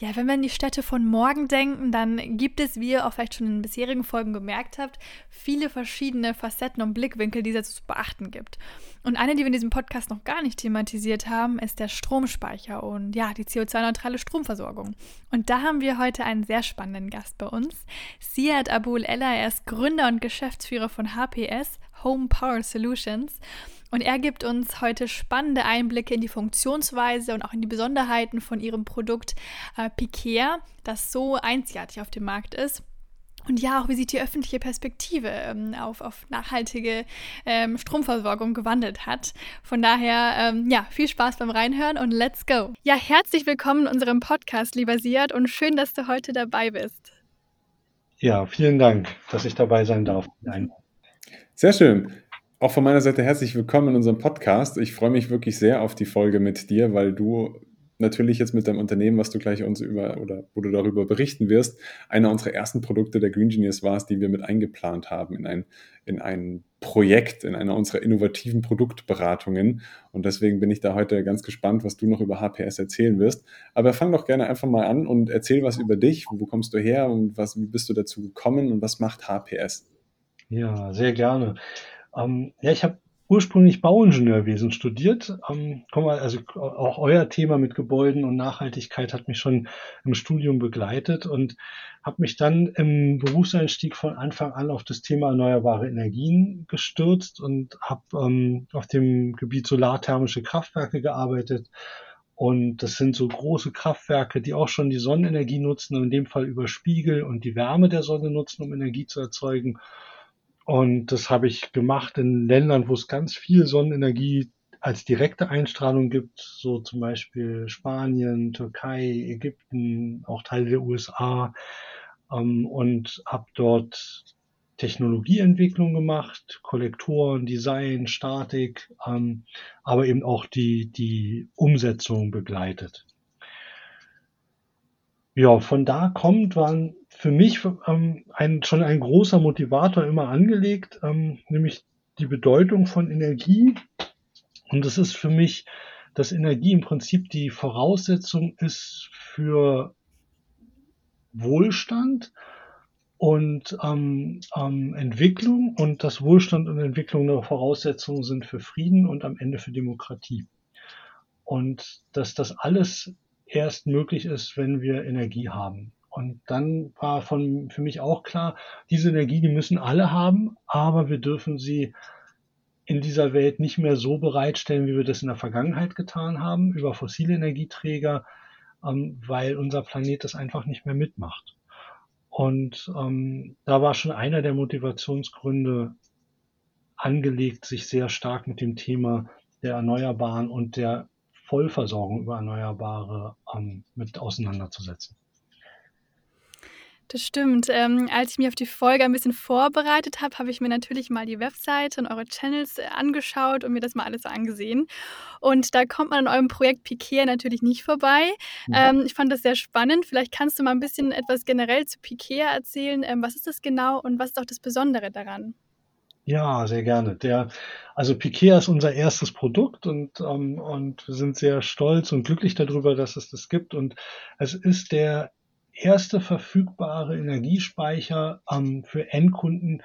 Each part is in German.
Ja, wenn wir an die Städte von morgen denken, dann gibt es, wie ihr auch vielleicht schon in den bisherigen Folgen gemerkt habt, viele verschiedene Facetten und Blickwinkel, die es zu beachten gibt. Und eine, die wir in diesem Podcast noch gar nicht thematisiert haben, ist der Stromspeicher und ja, die CO2-neutrale Stromversorgung. Und da haben wir heute einen sehr spannenden Gast bei uns. Siad Abul Ella, er ist Gründer und Geschäftsführer von HPS, Home Power Solutions. Und er gibt uns heute spannende Einblicke in die Funktionsweise und auch in die Besonderheiten von ihrem Produkt äh, Piquea, das so einzigartig auf dem Markt ist. Und ja, auch wie sich die öffentliche Perspektive ähm, auf, auf nachhaltige ähm, Stromversorgung gewandelt hat. Von daher, ähm, ja, viel Spaß beim Reinhören und let's go. Ja, herzlich willkommen in unserem Podcast, lieber Siad, und schön, dass du heute dabei bist. Ja, vielen Dank, dass ich dabei sein darf. Sehr schön. Auch von meiner Seite herzlich willkommen in unserem Podcast. Ich freue mich wirklich sehr auf die Folge mit dir, weil du natürlich jetzt mit deinem Unternehmen, was du gleich uns über oder wo du darüber berichten wirst, einer unserer ersten Produkte der Green Engineers warst, die wir mit eingeplant haben in ein, in ein Projekt, in einer unserer innovativen Produktberatungen. Und deswegen bin ich da heute ganz gespannt, was du noch über HPS erzählen wirst. Aber fang doch gerne einfach mal an und erzähl was über dich. Wo kommst du her und was, wie bist du dazu gekommen und was macht HPS? Ja, sehr gerne. Ähm, ja, ich habe ursprünglich Bauingenieurwesen studiert. Ähm, mal, also auch euer Thema mit Gebäuden und Nachhaltigkeit hat mich schon im Studium begleitet und habe mich dann im Berufseinstieg von Anfang an auf das Thema erneuerbare Energien gestürzt und habe ähm, auf dem Gebiet solarthermische Kraftwerke gearbeitet. Und das sind so große Kraftwerke, die auch schon die Sonnenenergie nutzen, in dem Fall über Spiegel und die Wärme der Sonne nutzen, um Energie zu erzeugen. Und das habe ich gemacht in Ländern, wo es ganz viel Sonnenenergie als direkte Einstrahlung gibt, so zum Beispiel Spanien, Türkei, Ägypten, auch Teile der USA ähm, und habe dort Technologieentwicklung gemacht, Kollektoren, Design, Statik, ähm, aber eben auch die, die Umsetzung begleitet. Ja, von da kommt, waren für mich ähm, ein, schon ein großer Motivator immer angelegt, ähm, nämlich die Bedeutung von Energie. Und es ist für mich, dass Energie im Prinzip die Voraussetzung ist für Wohlstand und ähm, ähm, Entwicklung und dass Wohlstand und Entwicklung eine Voraussetzung sind für Frieden und am Ende für Demokratie. Und dass das alles erst möglich ist, wenn wir Energie haben. Und dann war von, für mich auch klar, diese Energie, die müssen alle haben, aber wir dürfen sie in dieser Welt nicht mehr so bereitstellen, wie wir das in der Vergangenheit getan haben, über fossile Energieträger, ähm, weil unser Planet das einfach nicht mehr mitmacht. Und ähm, da war schon einer der Motivationsgründe angelegt, sich sehr stark mit dem Thema der Erneuerbaren und der Vollversorgung über Erneuerbare ähm, mit auseinanderzusetzen. Das stimmt. Ähm, als ich mich auf die Folge ein bisschen vorbereitet habe, habe ich mir natürlich mal die Webseite und eure Channels äh, angeschaut und mir das mal alles angesehen. Und da kommt man an eurem Projekt Piquet natürlich nicht vorbei. Ja. Ähm, ich fand das sehr spannend. Vielleicht kannst du mal ein bisschen etwas generell zu Piquet erzählen. Ähm, was ist das genau und was ist auch das Besondere daran? Ja, sehr gerne. Der, also Piquet ist unser erstes Produkt und, ähm, und wir sind sehr stolz und glücklich darüber, dass es das gibt. Und es ist der erste verfügbare Energiespeicher ähm, für Endkunden,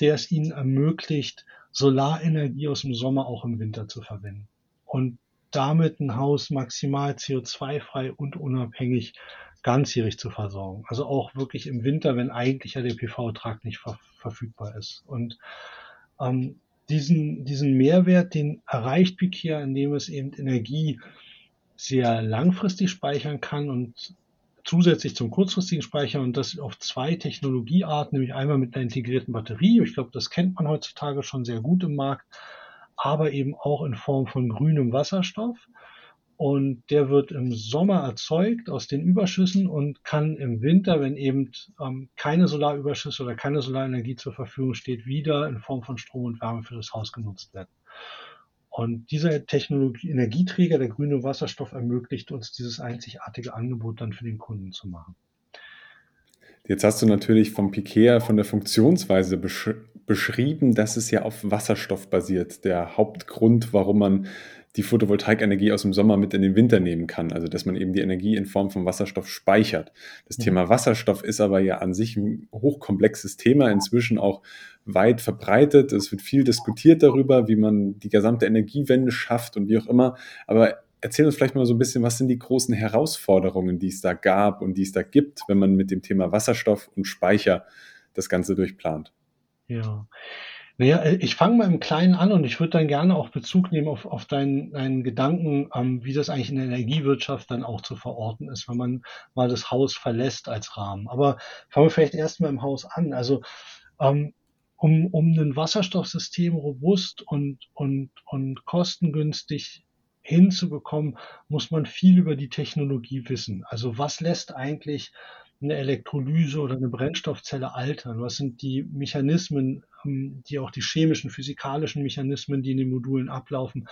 der es ihnen ermöglicht, Solarenergie aus dem Sommer auch im Winter zu verwenden. Und damit ein Haus maximal CO2-frei und unabhängig ganzjährig zu versorgen. Also auch wirklich im Winter, wenn eigentlich ja der PV-Trag nicht ver verfügbar ist. Und ähm, diesen, diesen Mehrwert, den erreicht Pikia, indem es eben Energie sehr langfristig speichern kann und zusätzlich zum kurzfristigen Speichern und das auf zwei Technologiearten, nämlich einmal mit einer integrierten Batterie. Ich glaube, das kennt man heutzutage schon sehr gut im Markt, aber eben auch in Form von grünem Wasserstoff und der wird im Sommer erzeugt aus den Überschüssen und kann im Winter, wenn eben ähm, keine Solarüberschüsse oder keine Solarenergie zur Verfügung steht, wieder in Form von Strom und Wärme für das Haus genutzt werden. Und dieser Technologie, Energieträger, der grüne Wasserstoff, ermöglicht uns dieses einzigartige Angebot dann für den Kunden zu machen. Jetzt hast du natürlich vom Pikea, von der Funktionsweise besch beschrieben, dass es ja auf Wasserstoff basiert. Der Hauptgrund, warum man die Photovoltaikenergie aus dem Sommer mit in den Winter nehmen kann. Also dass man eben die Energie in Form von Wasserstoff speichert. Das mhm. Thema Wasserstoff ist aber ja an sich ein hochkomplexes Thema, inzwischen auch weit verbreitet. Es wird viel diskutiert darüber, wie man die gesamte Energiewende schafft und wie auch immer. Aber erzähl uns vielleicht mal so ein bisschen, was sind die großen Herausforderungen, die es da gab und die es da gibt, wenn man mit dem Thema Wasserstoff und Speicher das Ganze durchplant? Ja. Naja, äh, ich fange mal im Kleinen an und ich würde dann gerne auch Bezug nehmen auf, auf deinen, deinen Gedanken, ähm, wie das eigentlich in der Energiewirtschaft dann auch zu verorten ist, wenn man mal das Haus verlässt als Rahmen. Aber fangen wir vielleicht erstmal im Haus an. Also ähm, um, um ein Wasserstoffsystem robust und, und, und kostengünstig hinzubekommen, muss man viel über die Technologie wissen. Also was lässt eigentlich eine Elektrolyse oder eine Brennstoffzelle altern? Was sind die Mechanismen, ähm, die auch die chemischen, physikalischen Mechanismen, die in den Modulen ablaufen?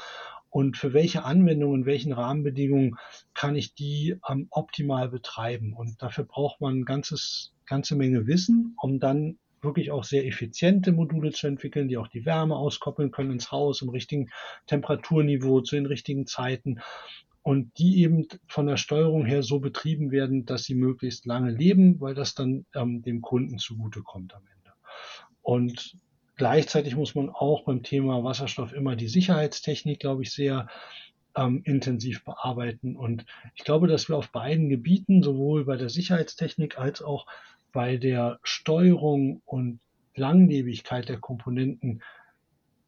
Und für welche Anwendungen, welchen Rahmenbedingungen kann ich die ähm, optimal betreiben? Und dafür braucht man ein ganzes, ganze Menge Wissen, um dann wirklich auch sehr effiziente Module zu entwickeln, die auch die Wärme auskoppeln können ins Haus im richtigen Temperaturniveau zu den richtigen Zeiten und die eben von der Steuerung her so betrieben werden, dass sie möglichst lange leben, weil das dann ähm, dem Kunden zugutekommt am Ende. Und gleichzeitig muss man auch beim Thema Wasserstoff immer die Sicherheitstechnik, glaube ich, sehr ähm, intensiv bearbeiten. Und ich glaube, dass wir auf beiden Gebieten, sowohl bei der Sicherheitstechnik als auch bei der Steuerung und Langlebigkeit der Komponenten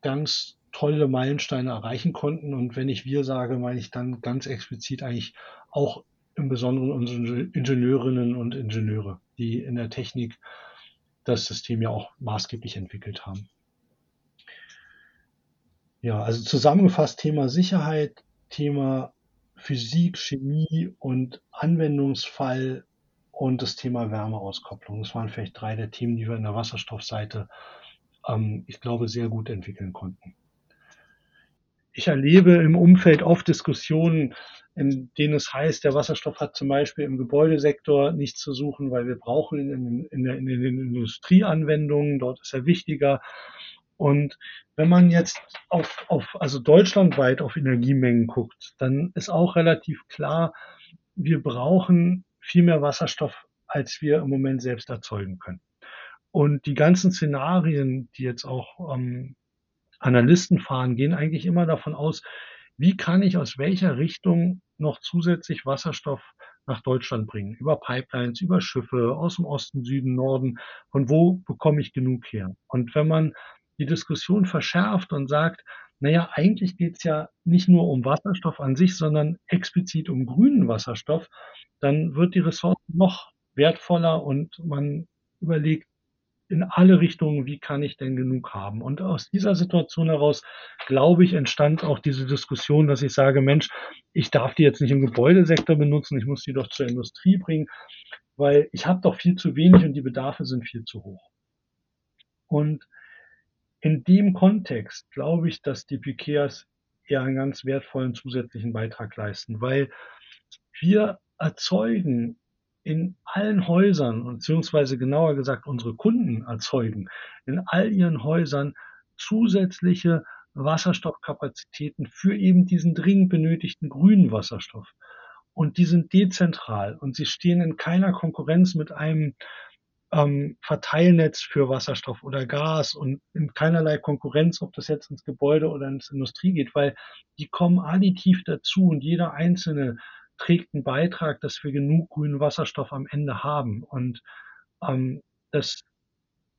ganz tolle Meilensteine erreichen konnten. Und wenn ich wir sage, meine ich dann ganz explizit eigentlich auch im Besonderen unsere Ingenieurinnen und Ingenieure, die in der Technik das System ja auch maßgeblich entwickelt haben. Ja, also zusammengefasst Thema Sicherheit, Thema Physik, Chemie und Anwendungsfall und das Thema Wärmeauskopplung. Das waren vielleicht drei der Themen, die wir in der Wasserstoffseite, ähm, ich glaube, sehr gut entwickeln konnten. Ich erlebe im Umfeld oft Diskussionen, in denen es heißt, der Wasserstoff hat zum Beispiel im Gebäudesektor nichts zu suchen, weil wir brauchen ihn in, in, in, den Industrieanwendungen, dort ist er wichtiger. Und wenn man jetzt auf, auf, also deutschlandweit auf Energiemengen guckt, dann ist auch relativ klar, wir brauchen viel mehr Wasserstoff, als wir im Moment selbst erzeugen können. Und die ganzen Szenarien, die jetzt auch ähm, Analysten fahren, gehen eigentlich immer davon aus, wie kann ich aus welcher Richtung noch zusätzlich Wasserstoff nach Deutschland bringen? Über Pipelines, über Schiffe, aus dem Osten, Süden, Norden. Von wo bekomme ich genug her? Und wenn man die Diskussion verschärft und sagt, naja, eigentlich geht es ja nicht nur um Wasserstoff an sich, sondern explizit um grünen Wasserstoff, dann wird die Ressource noch wertvoller und man überlegt in alle Richtungen, wie kann ich denn genug haben? Und aus dieser Situation heraus, glaube ich, entstand auch diese Diskussion, dass ich sage, Mensch, ich darf die jetzt nicht im Gebäudesektor benutzen, ich muss die doch zur Industrie bringen, weil ich habe doch viel zu wenig und die Bedarfe sind viel zu hoch. Und in dem Kontext glaube ich, dass die Pikeas eher einen ganz wertvollen zusätzlichen Beitrag leisten, weil wir erzeugen in allen Häusern, beziehungsweise genauer gesagt unsere Kunden erzeugen in all ihren Häusern zusätzliche Wasserstoffkapazitäten für eben diesen dringend benötigten grünen Wasserstoff. Und die sind dezentral und sie stehen in keiner Konkurrenz mit einem ähm, Verteilnetz für Wasserstoff oder Gas und in keinerlei Konkurrenz, ob das jetzt ins Gebäude oder ins Industrie geht, weil die kommen additiv dazu und jeder einzelne trägt einen Beitrag, dass wir genug grünen Wasserstoff am Ende haben. Und ähm, das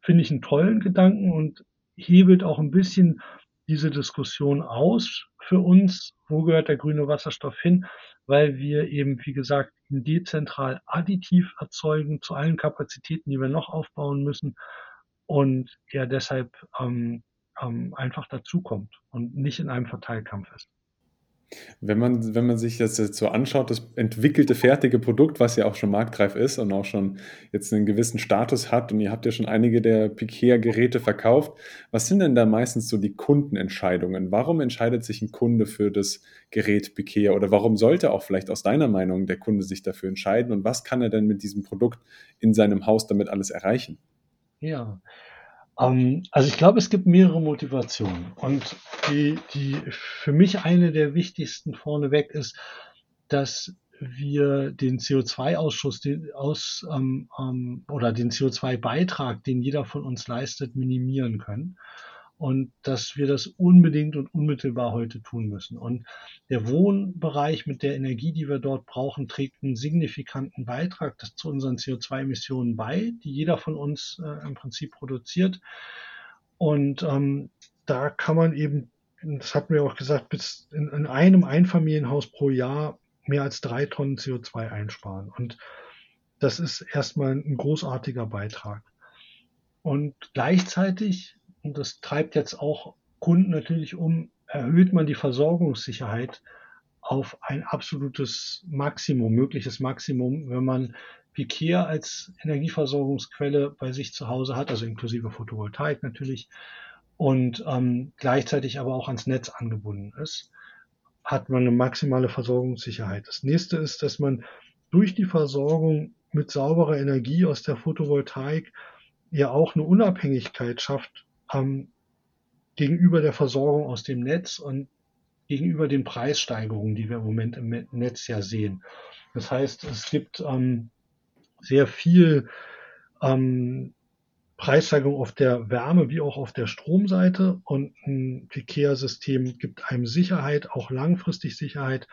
finde ich einen tollen Gedanken und hebelt auch ein bisschen diese Diskussion aus für uns, wo gehört der grüne Wasserstoff hin, weil wir eben, wie gesagt, ihn dezentral additiv erzeugen zu allen Kapazitäten, die wir noch aufbauen müssen und er deshalb ähm, ähm, einfach dazukommt und nicht in einem Verteilkampf ist. Wenn man, wenn man sich das jetzt so anschaut, das entwickelte, fertige Produkt, was ja auch schon marktreif ist und auch schon jetzt einen gewissen Status hat, und ihr habt ja schon einige der Pikea-Geräte verkauft, was sind denn da meistens so die Kundenentscheidungen? Warum entscheidet sich ein Kunde für das Gerät Pikea oder warum sollte auch vielleicht aus deiner Meinung der Kunde sich dafür entscheiden und was kann er denn mit diesem Produkt in seinem Haus damit alles erreichen? Ja, ähm, also ich glaube, es gibt mehrere Motivationen. Und die, die für mich eine der wichtigsten vorneweg ist, dass wir den CO2-Ausschuss den, aus, ähm, ähm, oder den CO2-Beitrag, den jeder von uns leistet, minimieren können und dass wir das unbedingt und unmittelbar heute tun müssen. Und der Wohnbereich mit der Energie, die wir dort brauchen, trägt einen signifikanten Beitrag zu unseren CO2-Emissionen bei, die jeder von uns äh, im Prinzip produziert. Und ähm, da kann man eben, das hatten wir auch gesagt, bis in, in einem Einfamilienhaus pro Jahr mehr als drei Tonnen CO2 einsparen. Und das ist erstmal ein großartiger Beitrag. Und gleichzeitig und das treibt jetzt auch Kunden natürlich um, erhöht man die Versorgungssicherheit auf ein absolutes Maximum, mögliches Maximum, wenn man Pikea als Energieversorgungsquelle bei sich zu Hause hat, also inklusive Photovoltaik natürlich, und ähm, gleichzeitig aber auch ans Netz angebunden ist, hat man eine maximale Versorgungssicherheit. Das nächste ist, dass man durch die Versorgung mit sauberer Energie aus der Photovoltaik ja auch eine Unabhängigkeit schafft ähm, gegenüber der Versorgung aus dem Netz und gegenüber den Preissteigerungen, die wir im Moment im Netz ja sehen. Das heißt, es gibt ähm, sehr viel ähm, Preissteigerung auf der Wärme wie auch auf der Stromseite und ein IKEA-System gibt einem Sicherheit, auch langfristig Sicherheit,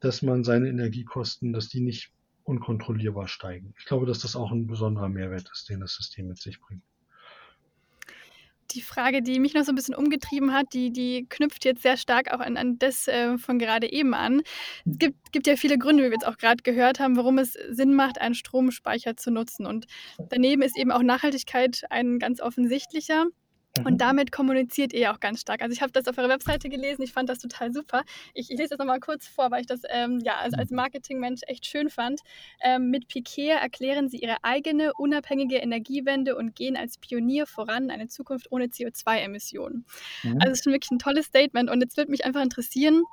dass man seine Energiekosten, dass die nicht unkontrollierbar steigen. Ich glaube, dass das auch ein besonderer Mehrwert ist, den das System mit sich bringt die Frage, die mich noch so ein bisschen umgetrieben hat, die, die knüpft jetzt sehr stark auch an, an das äh, von gerade eben an. Es gibt, gibt ja viele Gründe, wie wir jetzt auch gerade gehört haben, warum es Sinn macht, einen Stromspeicher zu nutzen. Und daneben ist eben auch Nachhaltigkeit ein ganz offensichtlicher. Und mhm. damit kommuniziert ihr auch ganz stark. Also ich habe das auf eurer Webseite gelesen, ich fand das total super. Ich, ich lese das nochmal kurz vor, weil ich das ähm, ja, also als Marketingmensch echt schön fand. Ähm, mit Piquet erklären sie ihre eigene unabhängige Energiewende und gehen als Pionier voran, eine Zukunft ohne CO2-Emissionen. Mhm. Also es ist schon wirklich ein tolles Statement und jetzt würde mich einfach interessieren,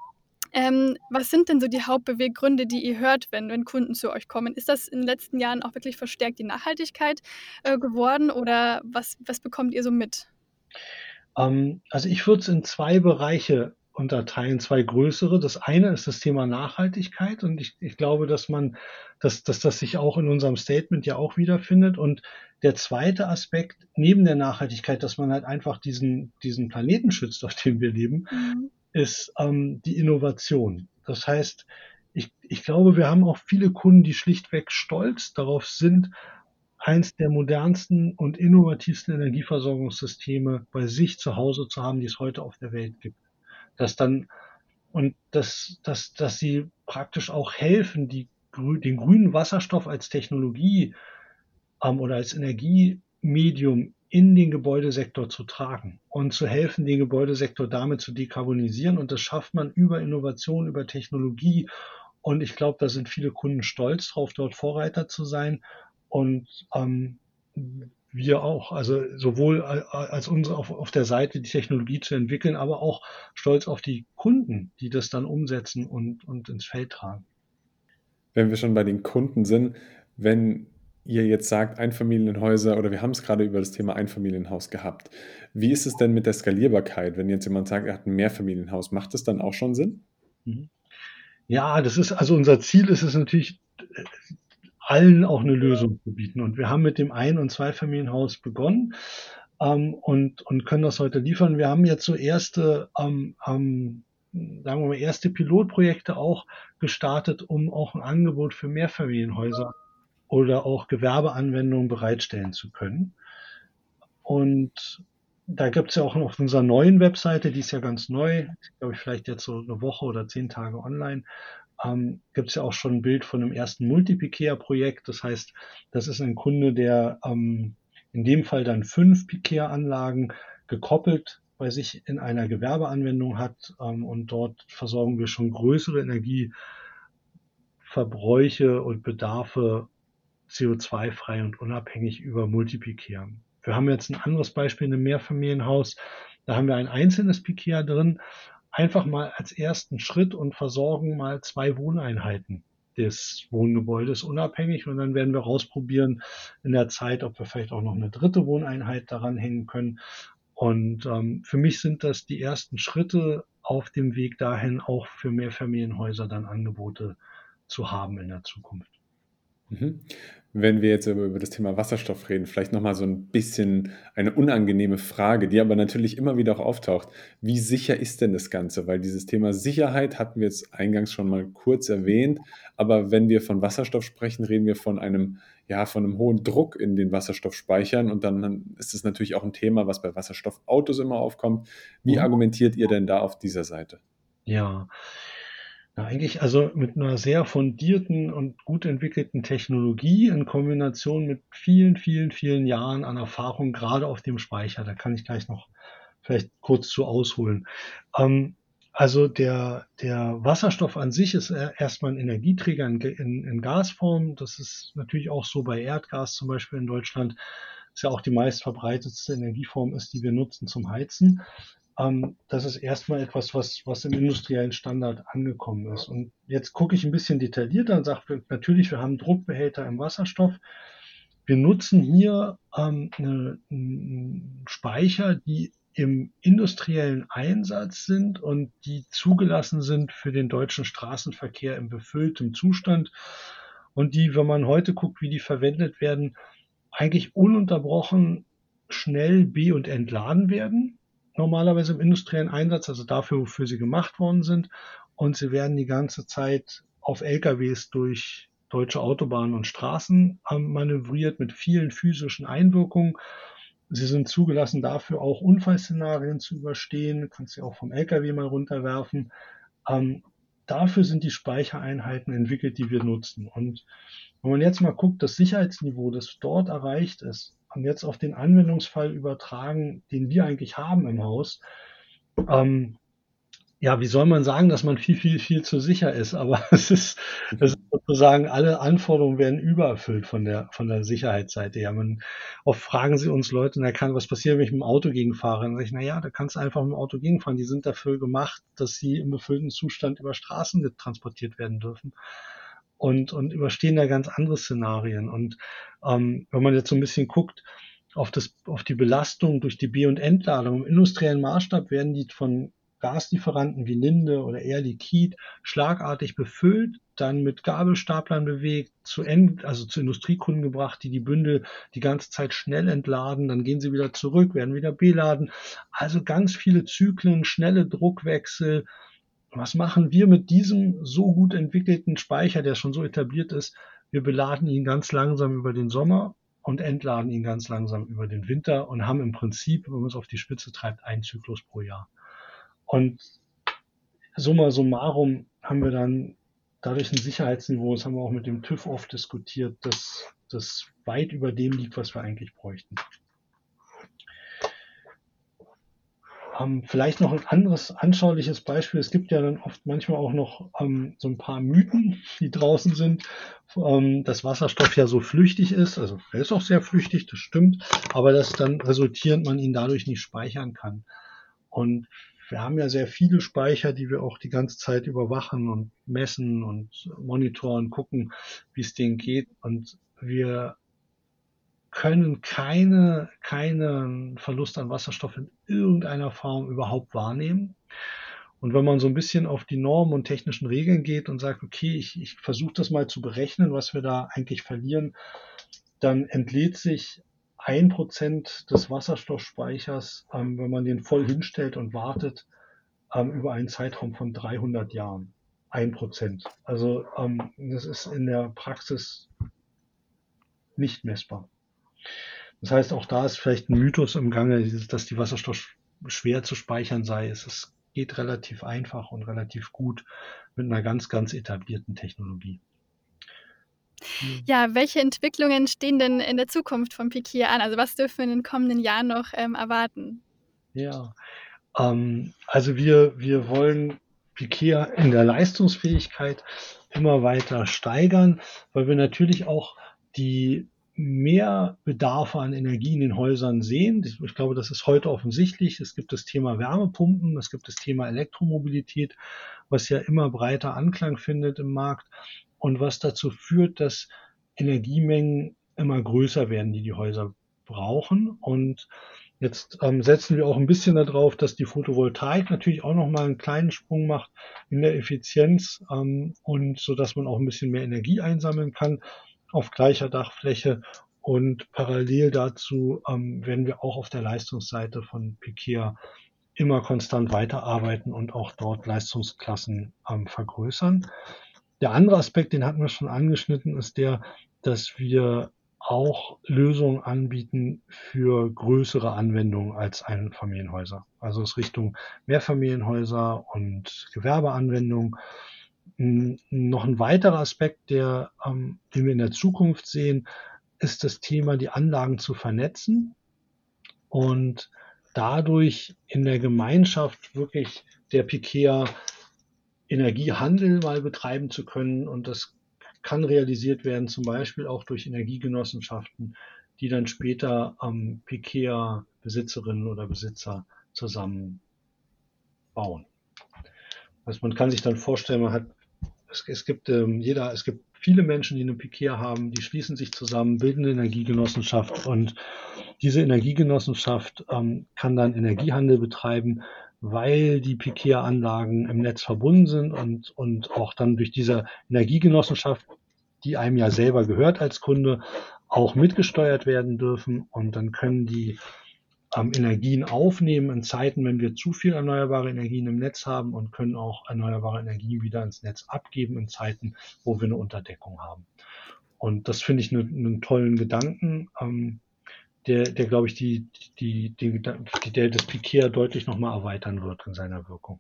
ähm, was sind denn so die Hauptbeweggründe, die ihr hört, wenn, wenn Kunden zu euch kommen? Ist das in den letzten Jahren auch wirklich verstärkt die Nachhaltigkeit äh, geworden oder was, was bekommt ihr so mit? Ähm, also ich würde es in zwei Bereiche unterteilen, zwei größere. Das eine ist das Thema Nachhaltigkeit und ich, ich glaube, dass man, dass, dass das sich auch in unserem Statement ja auch wiederfindet. Und der zweite Aspekt neben der Nachhaltigkeit, dass man halt einfach diesen, diesen Planeten schützt, auf dem wir leben, mhm. ist ähm, die Innovation. Das heißt, ich, ich glaube, wir haben auch viele Kunden, die schlichtweg stolz darauf sind, eins der modernsten und innovativsten Energieversorgungssysteme bei sich zu Hause zu haben, die es heute auf der Welt gibt. Dass dann und dass, dass, dass sie praktisch auch helfen, die, den grünen Wasserstoff als Technologie ähm, oder als Energiemedium in den Gebäudesektor zu tragen und zu helfen, den Gebäudesektor damit zu dekarbonisieren. Und das schafft man über Innovation, über Technologie. Und ich glaube, da sind viele Kunden stolz drauf, dort Vorreiter zu sein und ähm, wir auch, also sowohl als unsere auf, auf der Seite die Technologie zu entwickeln, aber auch stolz auf die Kunden, die das dann umsetzen und, und ins Feld tragen. Wenn wir schon bei den Kunden sind, wenn ihr jetzt sagt, Einfamilienhäuser oder wir haben es gerade über das Thema Einfamilienhaus gehabt. Wie ist es denn mit der Skalierbarkeit? Wenn jetzt jemand sagt, er hat ein Mehrfamilienhaus, macht das dann auch schon Sinn? Mhm. Ja, das ist, also unser Ziel ist es natürlich, allen auch eine Lösung zu bieten. Und wir haben mit dem Ein- und Zweifamilienhaus begonnen ähm, und, und können das heute liefern. Wir haben jetzt so erste, ähm, ähm, sagen wir mal, erste Pilotprojekte auch gestartet, um auch ein Angebot für Mehrfamilienhäuser oder auch Gewerbeanwendungen bereitstellen zu können. Und da gibt es ja auch noch auf unserer neuen Webseite, die ist ja ganz neu, glaube ich, vielleicht jetzt so eine Woche oder zehn Tage online, ähm, gibt es ja auch schon ein Bild von einem ersten Multi-Pikea-Projekt. Das heißt, das ist ein Kunde, der ähm, in dem Fall dann fünf Pikea-Anlagen gekoppelt bei sich in einer Gewerbeanwendung hat ähm, und dort versorgen wir schon größere Energieverbräuche und Bedarfe CO2-frei und unabhängig über Multiplicare. Wir haben jetzt ein anderes Beispiel in einem Mehrfamilienhaus. Da haben wir ein einzelnes Piquea drin, einfach mal als ersten Schritt und versorgen mal zwei Wohneinheiten des Wohngebäudes unabhängig und dann werden wir rausprobieren in der Zeit, ob wir vielleicht auch noch eine dritte Wohneinheit daran hängen können. Und ähm, für mich sind das die ersten Schritte auf dem Weg dahin, auch für Mehrfamilienhäuser dann Angebote zu haben in der Zukunft. Mhm. Wenn wir jetzt über das Thema Wasserstoff reden, vielleicht nochmal so ein bisschen eine unangenehme Frage, die aber natürlich immer wieder auch auftaucht. Wie sicher ist denn das Ganze? Weil dieses Thema Sicherheit hatten wir jetzt eingangs schon mal kurz erwähnt, aber wenn wir von Wasserstoff sprechen, reden wir von einem, ja, von einem hohen Druck in den Wasserstoffspeichern und dann ist es natürlich auch ein Thema, was bei Wasserstoffautos immer aufkommt. Wie mhm. argumentiert ihr denn da auf dieser Seite? Ja, ja, eigentlich also mit einer sehr fundierten und gut entwickelten Technologie in Kombination mit vielen, vielen, vielen Jahren an Erfahrung, gerade auf dem Speicher. Da kann ich gleich noch vielleicht kurz zu ausholen. Ähm, also der, der Wasserstoff an sich ist erstmal ein Energieträger in, in, in Gasform. Das ist natürlich auch so bei Erdgas zum Beispiel in Deutschland. Ist ja auch die meistverbreitetste Energieform ist, die wir nutzen zum Heizen. Ähm, das ist erstmal etwas, was, was im industriellen Standard angekommen ist. Und jetzt gucke ich ein bisschen detaillierter und sage, natürlich, wir haben Druckbehälter im Wasserstoff. Wir nutzen hier ähm, eine, Speicher, die im industriellen Einsatz sind und die zugelassen sind für den deutschen Straßenverkehr im befülltem Zustand und die, wenn man heute guckt, wie die verwendet werden, eigentlich ununterbrochen schnell be- und entladen werden normalerweise im industriellen Einsatz, also dafür, wofür sie gemacht worden sind. Und sie werden die ganze Zeit auf LKWs durch deutsche Autobahnen und Straßen ähm, manövriert mit vielen physischen Einwirkungen. Sie sind zugelassen, dafür auch Unfallszenarien zu überstehen. Du kannst sie auch vom LKW mal runterwerfen. Ähm, dafür sind die Speichereinheiten entwickelt, die wir nutzen. Und wenn man jetzt mal guckt, das Sicherheitsniveau, das dort erreicht ist, und jetzt auf den Anwendungsfall übertragen, den wir eigentlich haben im Haus, ähm, ja, wie soll man sagen, dass man viel, viel, viel zu sicher ist? Aber es ist, es ist sozusagen, alle Anforderungen werden übererfüllt von der, von der Sicherheitsseite her. Man, oft fragen sie uns Leute, na kann, was passiert, wenn ich mit dem Auto gegenfahre? Dann sage ich, na ja, da kannst du einfach mit dem Auto gegenfahren. Die sind dafür gemacht, dass sie im befüllten Zustand über Straßen transportiert werden dürfen und, und überstehen da ganz andere Szenarien. Und ähm, wenn man jetzt so ein bisschen guckt auf, das, auf die Belastung durch die B- und Entladung, im industriellen Maßstab werden die von Gaslieferanten wie Linde oder Air Liquid schlagartig befüllt, dann mit Gabelstaplern bewegt, zu End, also zu Industriekunden gebracht, die die Bündel die ganze Zeit schnell entladen, dann gehen sie wieder zurück, werden wieder beladen. Also ganz viele Zyklen, schnelle Druckwechsel, was machen wir mit diesem so gut entwickelten Speicher, der schon so etabliert ist? Wir beladen ihn ganz langsam über den Sommer und entladen ihn ganz langsam über den Winter und haben im Prinzip, wenn man es auf die Spitze treibt, einen Zyklus pro Jahr. Und summa summarum haben wir dann dadurch ein Sicherheitsniveau, das haben wir auch mit dem TÜV oft diskutiert, das, das weit über dem liegt, was wir eigentlich bräuchten. Ähm, vielleicht noch ein anderes anschauliches Beispiel. Es gibt ja dann oft manchmal auch noch ähm, so ein paar Mythen, die draußen sind, ähm, dass Wasserstoff ja so flüchtig ist. Also er ist auch sehr flüchtig, das stimmt, aber dass dann resultierend man ihn dadurch nicht speichern kann. Und wir haben ja sehr viele Speicher, die wir auch die ganze Zeit überwachen und messen und monitoren, gucken, wie es denen geht. Und wir können keine, keinen Verlust an Wasserstoff in irgendeiner Form überhaupt wahrnehmen. Und wenn man so ein bisschen auf die Normen und technischen Regeln geht und sagt, okay, ich, ich versuche das mal zu berechnen, was wir da eigentlich verlieren, dann entlädt sich ein Prozent des Wasserstoffspeichers, ähm, wenn man den voll hinstellt und wartet, ähm, über einen Zeitraum von 300 Jahren. Ein Prozent. Also ähm, das ist in der Praxis nicht messbar. Das heißt, auch da ist vielleicht ein Mythos im Gange, dass die Wasserstoff schwer zu speichern sei. Es geht relativ einfach und relativ gut mit einer ganz, ganz etablierten Technologie. Ja, welche Entwicklungen stehen denn in der Zukunft von Piquet an? Also was dürfen wir in den kommenden Jahren noch ähm, erwarten? Ja, Ähm, also wir, wir wollen Pikea in der Leistungsfähigkeit immer weiter steigern, weil wir natürlich auch die mehr Bedarfe an Energie in den Häusern sehen. Ich glaube, das ist heute offensichtlich. Es gibt das Thema Wärmepumpen, es gibt das Thema Elektromobilität, was ja immer breiter Anklang findet im Markt und was dazu führt, dass Energiemengen immer größer werden, die die Häuser brauchen. Und jetzt ähm, setzen wir auch ein bisschen darauf, dass die Photovoltaik natürlich auch noch mal einen kleinen Sprung macht in der Effizienz ähm, und so, dass man auch ein bisschen mehr Energie einsammeln kann auf gleicher Dachfläche. Und parallel dazu ähm, werden wir auch auf der Leistungsseite von Pikea immer konstant weiterarbeiten und auch dort Leistungsklassen ähm, vergrößern. Der andere Aspekt, den hatten wir schon angeschnitten, ist der, dass wir auch Lösungen anbieten für größere Anwendungen als Einfamilienhäuser. Also es Richtung Mehrfamilienhäuser und Gewerbeanwendungen noch ein weiterer Aspekt, der, ähm, den wir in der Zukunft sehen, ist das Thema, die Anlagen zu vernetzen und dadurch in der Gemeinschaft wirklich der Pikea Energiehandel mal betreiben zu können. Und das kann realisiert werden, zum Beispiel auch durch Energiegenossenschaften, die dann später ähm, Pikea Besitzerinnen oder Besitzer zusammen bauen. Also man kann sich dann vorstellen, man hat es, es gibt ähm, jeder, es gibt viele Menschen, die eine Pikea haben, die schließen sich zusammen, bilden eine Energiegenossenschaft und diese Energiegenossenschaft ähm, kann dann Energiehandel betreiben, weil die Pikea-Anlagen im Netz verbunden sind und, und auch dann durch diese Energiegenossenschaft, die einem ja selber gehört als Kunde, auch mitgesteuert werden dürfen und dann können die Energien aufnehmen in Zeiten, wenn wir zu viel erneuerbare Energien im Netz haben und können auch erneuerbare Energien wieder ins Netz abgeben in Zeiten, wo wir eine Unterdeckung haben. Und das finde ich einen, einen tollen Gedanken, ähm, der, der glaube ich, die, die, die, der das Pikea deutlich nochmal erweitern wird in seiner Wirkung.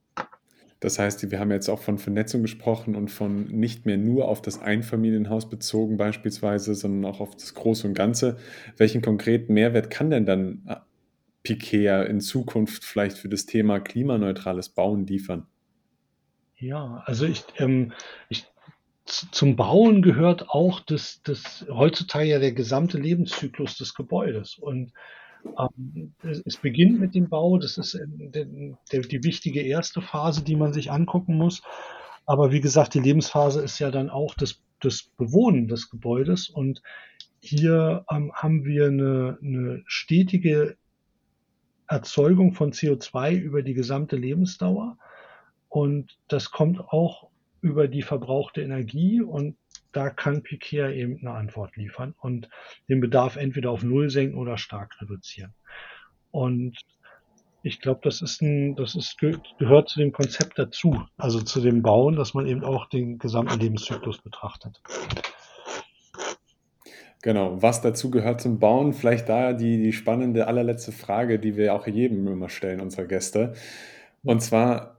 Das heißt, wir haben jetzt auch von Vernetzung gesprochen und von nicht mehr nur auf das Einfamilienhaus bezogen beispielsweise, sondern auch auf das Große und Ganze. Welchen konkreten Mehrwert kann denn dann Pikea in Zukunft vielleicht für das Thema klimaneutrales Bauen liefern? Ja, also ich, ähm, ich zum Bauen gehört auch das, das heutzutage ja der gesamte Lebenszyklus des Gebäudes. Und ähm, es beginnt mit dem Bau, das ist äh, der, der, die wichtige erste Phase, die man sich angucken muss. Aber wie gesagt, die Lebensphase ist ja dann auch das, das Bewohnen des Gebäudes. Und hier ähm, haben wir eine, eine stetige Erzeugung von CO2 über die gesamte Lebensdauer. Und das kommt auch über die verbrauchte Energie und da kann Pikea eben eine Antwort liefern und den Bedarf entweder auf Null senken oder stark reduzieren. Und ich glaube, das ist ein, das ist, gehört zu dem Konzept dazu, also zu dem Bauen, dass man eben auch den gesamten Lebenszyklus betrachtet. Genau, was dazu gehört zum Bauen, vielleicht da die, die spannende allerletzte Frage, die wir auch jedem immer stellen, unserer Gäste. Und zwar,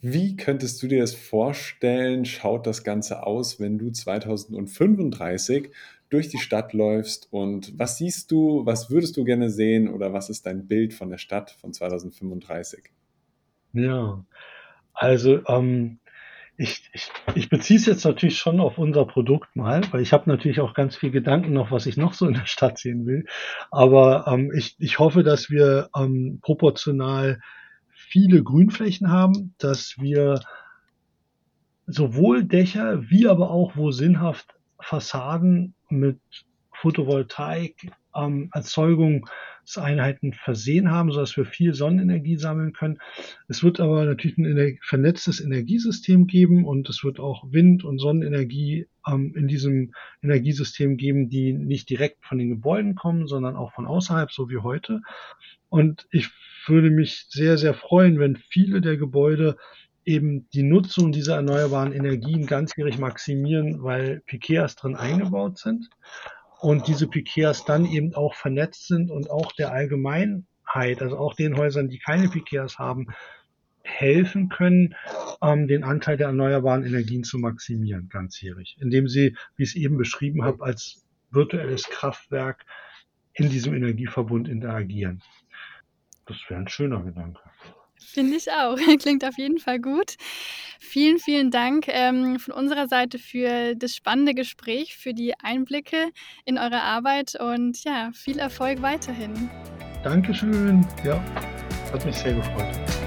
wie könntest du dir das vorstellen, schaut das Ganze aus, wenn du 2035 durch die Stadt läufst und was siehst du, was würdest du gerne sehen oder was ist dein Bild von der Stadt von 2035? Ja, also ähm, ich, ich, ich beziehe es jetzt natürlich schon auf unser Produkt mal, weil ich habe natürlich auch ganz viel Gedanken noch, was ich noch so in der Stadt sehen will. Aber ähm, ich, ich hoffe, dass wir ähm, proportional viele Grünflächen haben, dass wir sowohl Dächer wie aber auch, wo sinnhaft, Fassaden mit Photovoltaik, ähm, Erzeugung Einheiten versehen haben, sodass wir viel Sonnenenergie sammeln können. Es wird aber natürlich ein vernetztes Energiesystem geben und es wird auch Wind- und Sonnenenergie ähm, in diesem Energiesystem geben, die nicht direkt von den Gebäuden kommen, sondern auch von außerhalb, so wie heute. Und ich würde mich sehr, sehr freuen, wenn viele der Gebäude eben die Nutzung dieser erneuerbaren Energien ganzjährig maximieren, weil Pikeas drin eingebaut sind und diese Pikeas dann eben auch vernetzt sind und auch der Allgemeinheit, also auch den Häusern, die keine Pikeas haben, helfen können, ähm, den Anteil der erneuerbaren Energien zu maximieren, ganzjährig, indem sie, wie ich es eben beschrieben habe, als virtuelles Kraftwerk in diesem Energieverbund interagieren. Das wäre ein schöner Gedanke. Finde ich auch. Klingt auf jeden Fall gut. Vielen, vielen Dank ähm, von unserer Seite für das spannende Gespräch, für die Einblicke in eure Arbeit und ja, viel Erfolg weiterhin. Dankeschön. Ja, hat mich sehr gefreut.